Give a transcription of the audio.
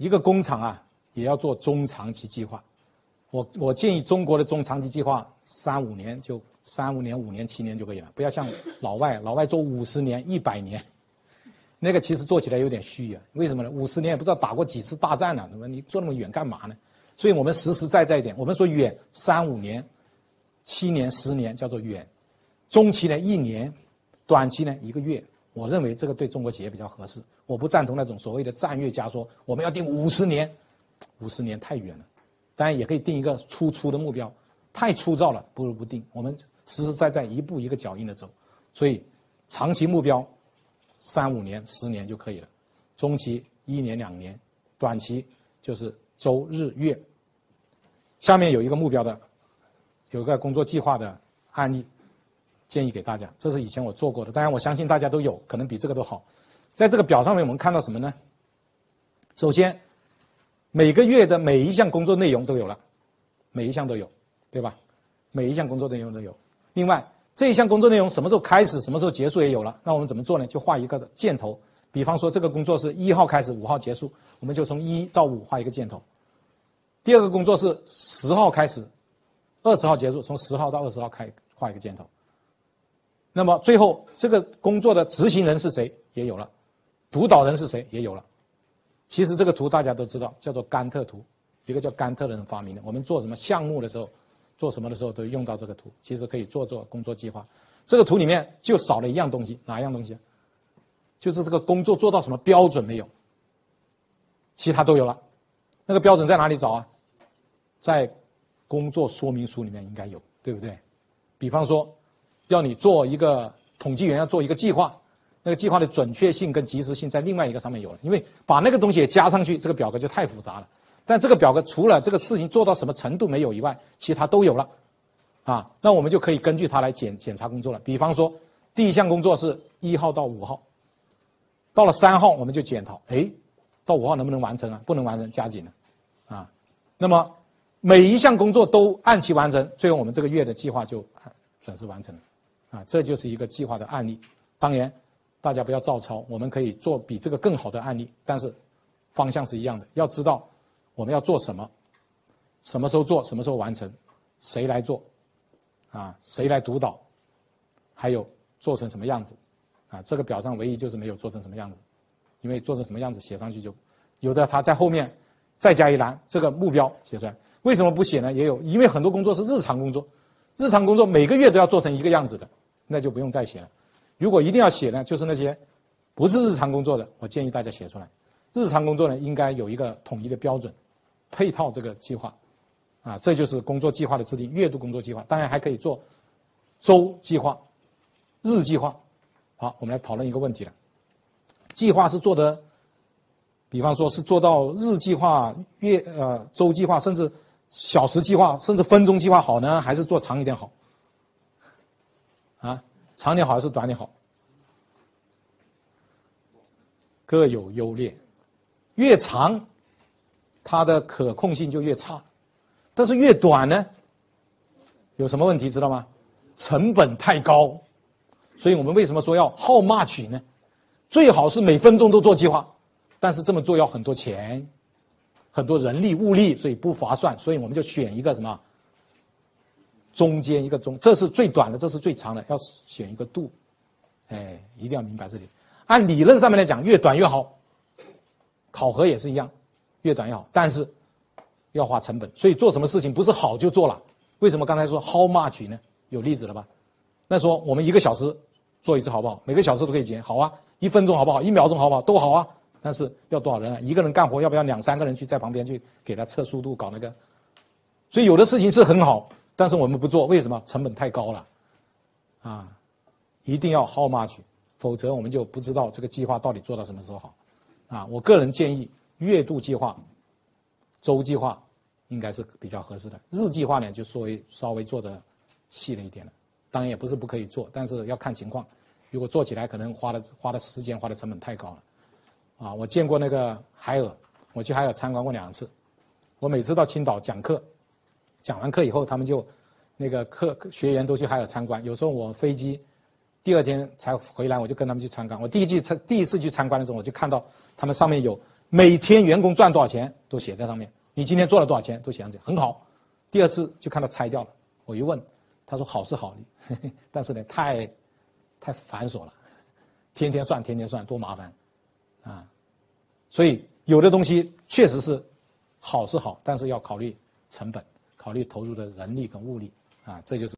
一个工厂啊，也要做中长期计划。我我建议中国的中长期计划三五年就三五年五年七年就可以了，不要像老外，老外做五十年一百年，那个其实做起来有点虚啊。为什么呢？五十年也不知道打过几次大战了？那么你做那么远干嘛呢？所以我们实实在在一点，我们说远三五年、七年、十年叫做远，中期呢一年，短期呢一个月。我认为这个对中国企业比较合适。我不赞同那种所谓的战略家说我们要定五十年，五十年太远了。当然也可以定一个粗粗的目标，太粗糙了，不如不定。我们实实在在一步一个脚印的走，所以长期目标三五年、十年就可以了，中期一年两年，短期就是周日月。下面有一个目标的，有个工作计划的案例，建议给大家。这是以前我做过的，当然我相信大家都有可能比这个都好。在这个表上面，我们看到什么呢？首先。每个月的每一项工作内容都有了，每一项都有，对吧？每一项工作内容都有。另外，这一项工作内容什么时候开始，什么时候结束也有了。那我们怎么做呢？就画一个箭头。比方说，这个工作是一号开始，五号结束，我们就从一到五画一个箭头。第二个工作是十号开始，二十号结束，从十号到二十号开画一个箭头。那么最后这个工作的执行人是谁也有了，督导人是谁也有了。其实这个图大家都知道，叫做甘特图，一个叫甘特的人发明的。我们做什么项目的时候，做什么的时候都用到这个图。其实可以做做工作计划。这个图里面就少了一样东西，哪一样东西？就是这个工作做到什么标准没有？其他都有了。那个标准在哪里找啊？在工作说明书里面应该有，对不对？比方说，要你做一个统计员要做一个计划。那个计划的准确性跟及时性在另外一个上面有了，因为把那个东西也加上去，这个表格就太复杂了。但这个表格除了这个事情做到什么程度没有以外，其他都有了，啊，那我们就可以根据它来检检查工作了。比方说，第一项工作是一号到五号，到了三号我们就检讨，哎，到五号能不能完成啊？不能完成加紧了，啊，那么每一项工作都按期完成，最后我们这个月的计划就准时完成了，啊，这就是一个计划的案例。当然。大家不要照抄，我们可以做比这个更好的案例，但是方向是一样的。要知道我们要做什么，什么时候做，什么时候完成，谁来做，啊，谁来督导，还有做成什么样子，啊，这个表上唯一就是没有做成什么样子，因为做成什么样子写上去就有的他在后面再加一栏，这个目标写出来。为什么不写呢？也有，因为很多工作是日常工作，日常工作每个月都要做成一个样子的，那就不用再写了。如果一定要写呢，就是那些不是日常工作的，我建议大家写出来。日常工作呢，应该有一个统一的标准，配套这个计划，啊，这就是工作计划的制定。月度工作计划，当然还可以做周计划、日计划。好，我们来讨论一个问题了：计划是做的，比方说是做到日计划、月呃周计划，甚至小时计划，甚至分钟计划好呢，还是做长一点好？啊？长点好还是短点好？各有优劣，越长，它的可控性就越差，但是越短呢，有什么问题知道吗？成本太高，所以我们为什么说要 how much 呢？最好是每分钟都做计划，但是这么做要很多钱，很多人力物力，所以不划算，所以我们就选一个什么？中间一个中，这是最短的，这是最长的，要选一个度，哎，一定要明白这里。按理论上面来讲，越短越好。考核也是一样，越短越好，但是要花成本。所以做什么事情不是好就做了。为什么刚才说 how much 呢？有例子了吧？那说我们一个小时做一次好不好？每个小时都可以减，好啊。一分钟好不好？一秒钟好不好？都好啊。但是要多少人啊？一个人干活要不要两三个人去在旁边去给他测速度搞那个？所以有的事情是很好。但是我们不做，为什么？成本太高了，啊，一定要 how much，否则我们就不知道这个计划到底做到什么时候好，啊，我个人建议月度计划、周计划应该是比较合适的，日计划呢就稍微稍微做的细了一点了，当然也不是不可以做，但是要看情况，如果做起来可能花的花的时间花的成本太高了，啊，我见过那个海尔，我去海尔参观过两次，我每次到青岛讲课。讲完课以后，他们就那个课学员都去海尔参观。有时候我飞机第二天才回来，我就跟他们去参观。我第一去参第一次去参观的时候，我就看到他们上面有每天员工赚多少钱都写在上面，你今天做了多少钱都写上去，很好。第二次就看到拆掉了，我一问，他说好是好，但是呢太太繁琐了，天天算天天算多麻烦啊。所以有的东西确实是好是好，但是要考虑成本，考虑投入的人力跟物力啊，这就是。